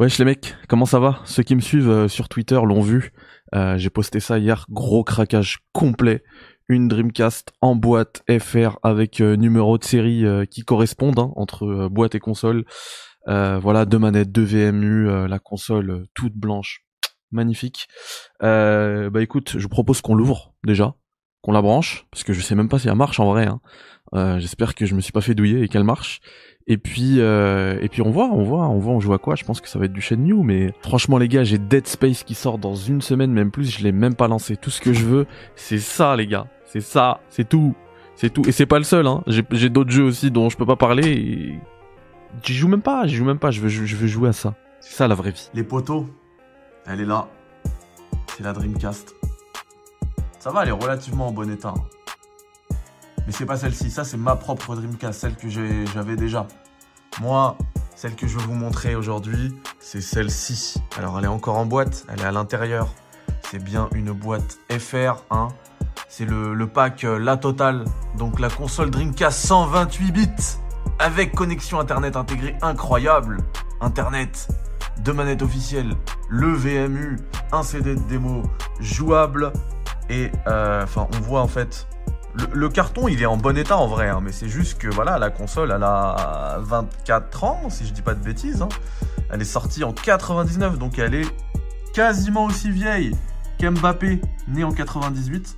Wesh les mecs, comment ça va? Ceux qui me suivent euh, sur Twitter l'ont vu. Euh, j'ai posté ça hier, gros craquage complet. Une Dreamcast en boîte FR avec euh, numéro de série qui correspondent hein, entre boîte et console. voilà, deux manettes, deux VMU, la console toute blanche, magnifique. bah écoute, je propose qu'on l'ouvre déjà, qu'on la branche, parce que je sais même pas si elle marche en vrai. Hein. J'espère que je me suis pas fait douiller et qu'elle marche. Et puis, euh, et puis on voit, on voit, on voit, on joue à quoi Je pense que ça va être du Shenmue, mais franchement les gars, j'ai Dead Space qui sort dans une semaine, même plus. Je l'ai même pas lancé. Tout ce que je veux, c'est ça, les gars. C'est ça, c'est tout, c'est tout. Et c'est pas le seul. Hein. J'ai d'autres jeux aussi dont je peux pas parler. J'y joue même pas, j'y joue même pas. Je veux, je veux jouer à ça. C'est ça la vraie vie. Les poteaux, elle est là. C'est la Dreamcast. Ça va, elle est relativement en bon état. Mais c'est pas celle-ci, ça c'est ma propre Dreamcast, celle que j'avais déjà. Moi, celle que je veux vous montrer aujourd'hui, c'est celle-ci. Alors elle est encore en boîte, elle est à l'intérieur. C'est bien une boîte FR, hein. C'est le, pack euh, La Total, donc la console Dreamcast 128 bits avec connexion internet intégrée incroyable. Internet, deux manettes officielles, le VMU, un CD de démo jouable et euh, enfin on voit en fait le, carton, il est en bon état en vrai, hein, mais c'est juste que voilà, la console, elle a 24 ans, si je dis pas de bêtises. Hein. Elle est sortie en 99, donc elle est quasiment aussi vieille qu'Mbappé, né en 98.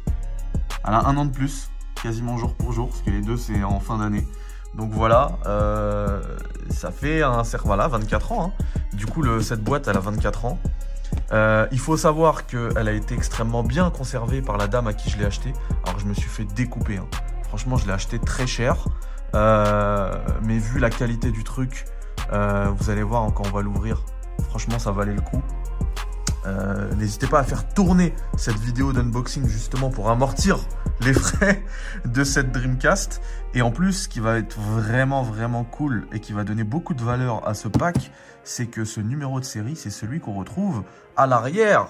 Elle a un an de plus, quasiment jour pour jour, parce que les deux, c'est en fin d'année. Donc voilà, euh, ça fait un voilà, 24 ans. Hein. Du coup, le, cette boîte, elle a 24 ans. Euh, il faut savoir qu'elle a été extrêmement bien conservée par la dame à qui je l'ai acheté. Alors je me suis fait découper. Hein. Franchement, je l'ai acheté très cher. Euh, mais vu la qualité du truc, euh, vous allez voir quand on va l'ouvrir. Franchement, ça valait le coup. N'hésitez pas à faire tourner cette vidéo d'unboxing justement pour amortir les frais de cette Dreamcast. Et en plus, ce qui va être vraiment vraiment cool et qui va donner beaucoup de valeur à ce pack, c'est que ce numéro de série, c'est celui qu'on retrouve à l'arrière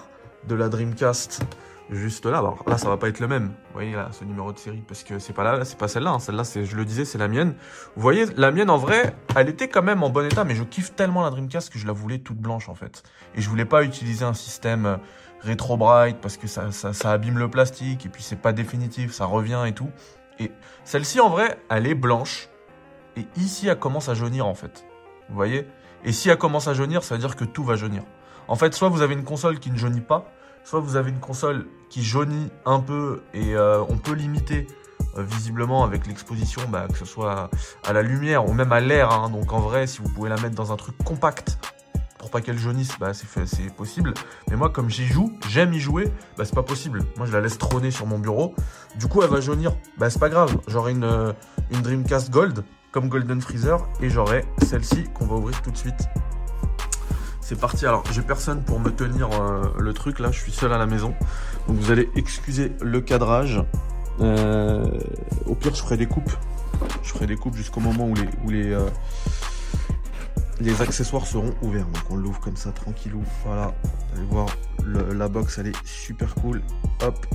de la Dreamcast. Juste là, alors là ça va pas être le même, vous voyez là, ce numéro de série, parce que c'est pas là, c'est pas celle-là, hein. celle-là, je le disais, c'est la mienne. Vous voyez, la mienne en vrai, elle était quand même en bon état, mais je kiffe tellement la Dreamcast que je la voulais toute blanche en fait. Et je voulais pas utiliser un système euh, rétro bright parce que ça, ça, ça abîme le plastique et puis c'est pas définitif, ça revient et tout. Et celle-ci en vrai, elle est blanche et ici elle commence à jaunir en fait. Vous voyez? Et si elle commence à jaunir, ça veut dire que tout va jaunir. En fait, soit vous avez une console qui ne jaunit pas, soit vous avez une console qui jaunit un peu et euh, on peut limiter euh, visiblement avec l'exposition, bah, que ce soit à la lumière ou même à l'air. Hein. Donc en vrai, si vous pouvez la mettre dans un truc compact pour pas qu'elle jaunisse, bah, c'est possible. Mais moi, comme j'y joue, j'aime y jouer, bah, c'est pas possible. Moi, je la laisse trôner sur mon bureau. Du coup, elle va jaunir. Bah, c'est pas grave. J'aurai une, euh, une Dreamcast Gold comme Golden Freezer et j'aurai celle-ci qu'on va ouvrir tout de suite. C'est parti. Alors, j'ai personne pour me tenir euh, le truc là. Je suis seul à la maison. Donc, vous allez excuser le cadrage. Euh, au pire, je ferai des coupes. Je ferai des coupes jusqu'au moment où les, euh, les accessoires seront ouverts. Donc, on l'ouvre comme ça, tranquillou. Voilà. Vous allez voir, la box, elle est super cool. Hop.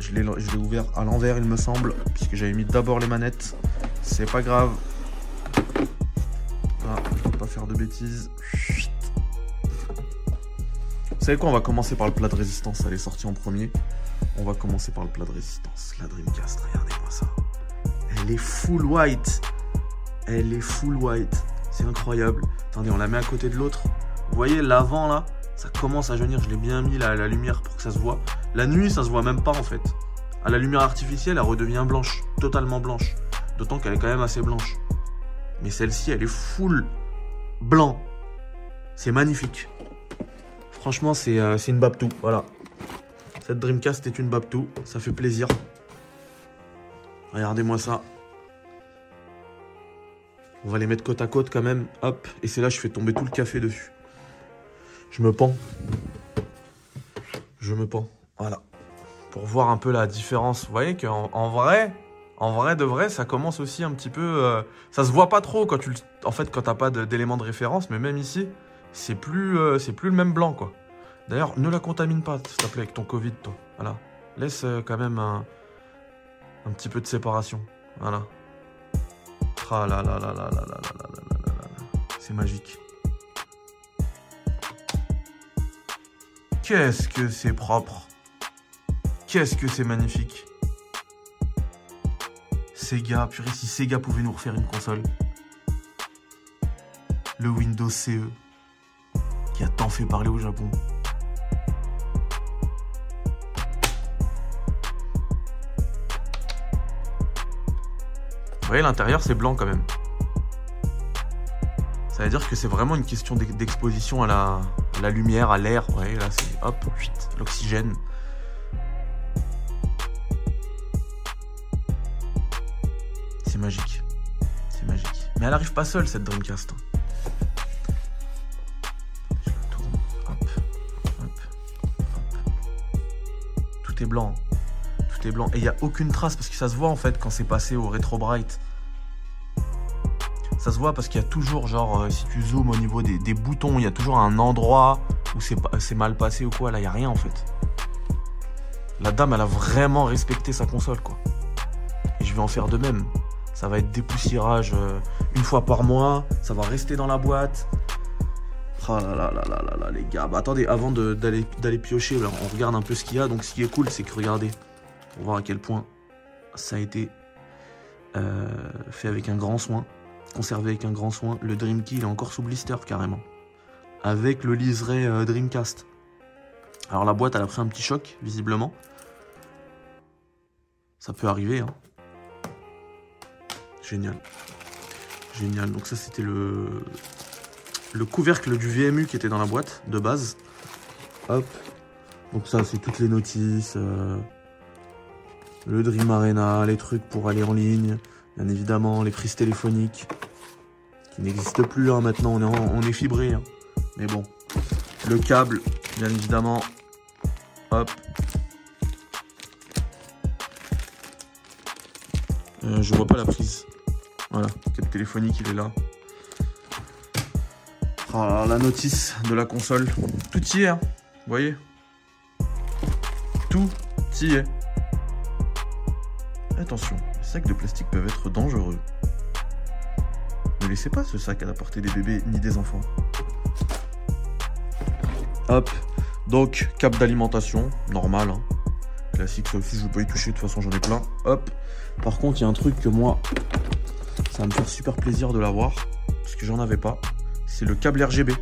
Je l'ai ouvert à l'envers, il me semble, puisque j'avais mis d'abord les manettes. C'est pas grave. De bêtises. Vous savez quoi On va commencer par le plat de résistance. Elle est sortie en premier. On va commencer par le plat de résistance. La Dreamcast, regardez-moi ça. Elle est full white. Elle est full white. C'est incroyable. Attendez, on la met à côté de l'autre. Vous voyez l'avant là Ça commence à jaunir. Je l'ai bien mis là à la lumière pour que ça se voit. La nuit, ça se voit même pas en fait. À la lumière artificielle, elle redevient blanche. Totalement blanche. D'autant qu'elle est quand même assez blanche. Mais celle-ci, elle est full blanc. C'est magnifique. Franchement, c'est euh, une Babtou. Voilà. Cette Dreamcast est une Babtou. Ça fait plaisir. Regardez-moi ça. On va les mettre côte à côte quand même. Hop. Et c'est là je fais tomber tout le café dessus. Je me pends. Je me pends. Voilà. Pour voir un peu la différence. Vous voyez qu'en en vrai, en vrai de vrai, ça commence aussi un petit peu... Euh, ça se voit pas trop quand tu... En fait, quand t'as pas d'éléments de référence. Mais même ici, c'est plus, euh, le même blanc, quoi. D'ailleurs, ne la contamine pas, s'il te plaît, avec ton Covid, toi. Voilà. Laisse euh, quand même un, un petit peu de séparation. Voilà. Ah là là là là là là là là là là C'est magique. Qu'est-ce que c'est propre. Qu'est-ce que c'est magnifique. Sega, purée, si Sega pouvait nous refaire une console. Le Windows CE, qui a tant fait parler au Japon. Vous voyez, l'intérieur, c'est blanc quand même. Ça veut dire que c'est vraiment une question d'exposition à la, lumière, à l'air. Voyez, là, c'est hop, l'oxygène. Elle arrive pas seule, cette Dreamcast. Je la tourne. Tout est blanc. Tout est blanc. Et il n'y a aucune trace parce que ça se voit en fait quand c'est passé au Retro Bright. Ça se voit parce qu'il y a toujours, genre, euh, si tu zoomes au niveau des, boutons, il y a toujours un endroit où c'est mal passé ou quoi. Là, il n'y a rien en fait. La dame, elle a vraiment respecté sa console, quoi. Et je vais en faire de même. Ça va être dépoussiérage euh, une fois par mois. Ça va rester dans la boîte. Oh là là là là là là, les gars. Bah attendez, avant d'aller piocher, on regarde un peu ce qu'il y a. Donc ce qui est cool, c'est que regardez, pour voir à quel point ça a été euh, fait avec un grand soin, conservé avec un grand soin. Le Dream Key, il est encore sous blister carrément. Avec le liseré euh, Dreamcast. Alors la boîte, elle a pris un petit choc, visiblement. Ça peut arriver, hein. Génial. Génial. Donc ça, c'était le, le couvercle du VMU qui était dans la boîte de base. Hop. Donc ça, c'est toutes les notices. Euh, le Dream Arena, les trucs pour aller en ligne. Bien évidemment, les prises téléphoniques. Qui n'existent plus hein, maintenant, on est, est fibré. Hein. Mais bon. Le câble, bien évidemment. Hop. Euh, je vois pas la prise. Voilà, câble téléphonique, il est là. Ah, la notice de la console. Tout y est, hein. vous voyez Tout y est. Attention, les sacs de plastique peuvent être dangereux. Ne laissez pas ce sac à la portée des bébés ni des enfants. Hop, donc cap d'alimentation, normal. Hein. Classique, ça aussi je vais pas y toucher, de toute façon j'en ai plein. Hop. Par contre, il y a un truc que moi, ça va me faire super plaisir de l'avoir, parce que j'en avais pas. C'est le câble RGB.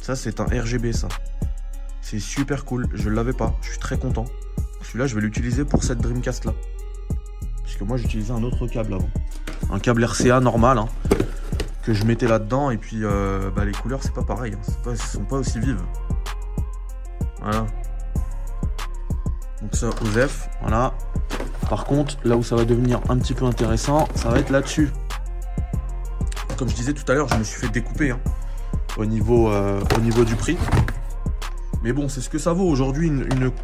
Ça, c'est un RGB, ça. C'est super cool, je l'avais pas, je suis très content. Celui-là, je vais l'utiliser pour cette Dreamcast là. Puisque moi, j'utilisais un autre câble avant. Un câble RCA normal, hein, que je mettais là-dedans, et puis euh, bah, les couleurs, c'est pas pareil, hein. sont pas aussi vives. Voilà. Donc ça, OZEF, voilà. Par contre, là où ça va devenir un petit peu intéressant, ça va être là-dessus. Comme je disais tout à l'heure, je me suis fait découper hein, au, niveau, euh, au niveau du prix. Mais bon, c'est ce que ça vaut aujourd'hui,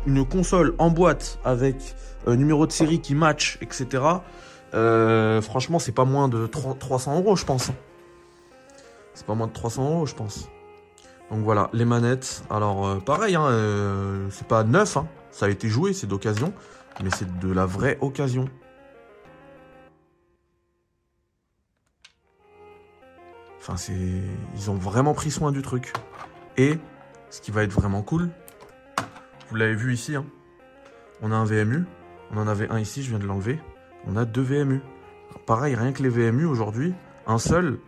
une, console en boîte avec un numéro de série qui match, etc. Euh, franchement, c'est pas moins de 300 euros, je pense. C'est pas moins de 300 euros, je pense. Donc voilà, les manettes. Alors, euh, pareil, hein, c'est pas neuf, hein. Ça a été joué, c'est d'occasion mais c'est de la vraie occasion. Enfin, c'est... Ils ont vraiment pris soin du truc. Et, ce qui va être vraiment cool, vous l'avez vu ici, hein, on a un VMU, on en avait un ici, je viens de l'enlever, on a deux VMU. pareil, rien que les VMU aujourd'hui, un seul,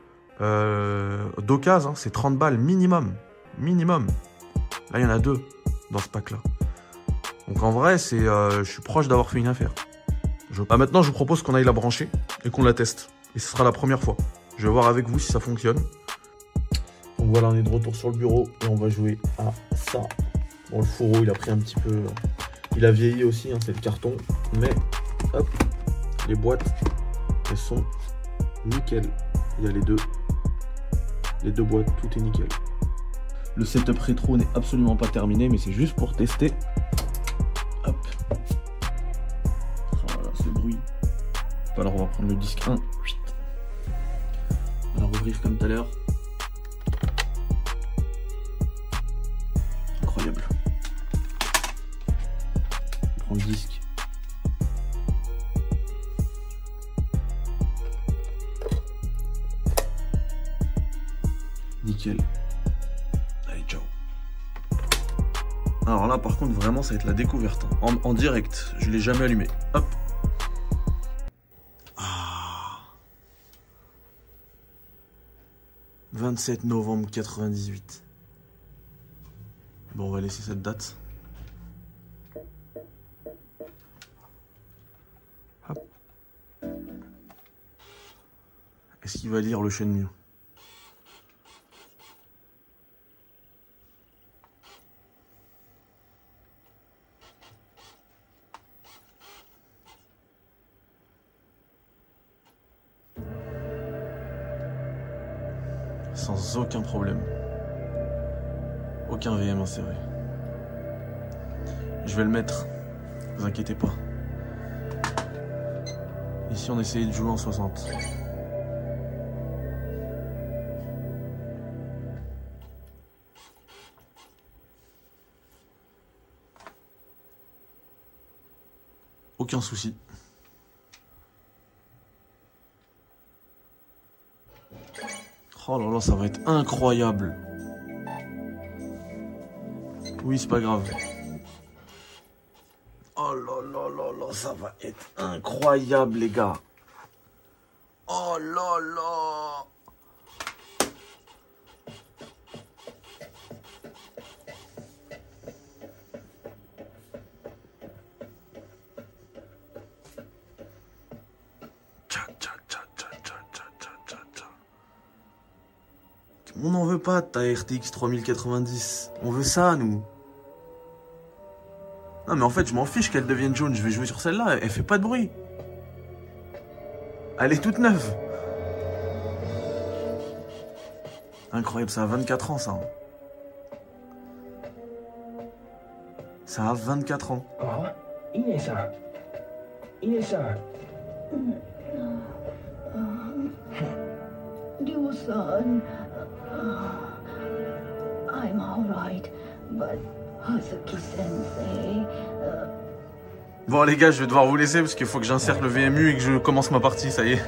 euh, d'occasion, hein, c'est 30 balles minimum. Minimum. Là, il y en a deux dans ce pack-là. Donc en vrai, c'est, euh, je suis proche d'avoir fait une affaire. Je... Bah, maintenant, je vous propose qu'on aille la brancher et qu'on la teste. Et ce sera la première fois. Je vais voir avec vous si ça fonctionne. Donc voilà, on est de retour sur le bureau et on va jouer à ça. Bon, le fourreau, il a pris un petit peu... Il a vieilli aussi, hein, c'est le carton. Mais, hop, les boîtes, elles sont nickel. Il y a les deux. Les deux boîtes, tout est nickel. Le setup rétro n'est absolument pas terminé, mais c'est juste pour tester le disque 1. On va rouvrir comme tout à l'heure. Incroyable. On prend le disque. Nickel. Allez, ciao. Alors là, par contre, vraiment, ça va être la découverte. hein. En, en direct, je l'ai jamais allumé. Hop. 27 novembre 98. Bon, on va laisser cette date. Est-ce qu'il va lire le Shenmue? Sans aucun problème. Aucun VM inséré. Je vais le mettre. Vous inquiétez pas. Ici, on essayait de jouer en 60. Aucun souci. Oh là là, ça va être incroyable. Oui, c'est pas grave. Oh là là là là, ça va être incroyable, les gars. Oh là là. On n'en veut pas de ta RTX 3090. On veut ça, nous. Non, mais en fait, je m'en fiche qu'elle devienne jaune. Je vais jouer sur celle-là. Elle fait pas de bruit. Elle est toute neuve. Incroyable, ça a 24 ans, ça. Hein. Ça a 24 ans. Oh, il est ça. Il est ça. Euh, euh, Bon les gars, je vais devoir vous laisser parce qu'il faut que j'insère le VMU et que je commence ma partie, ça y est.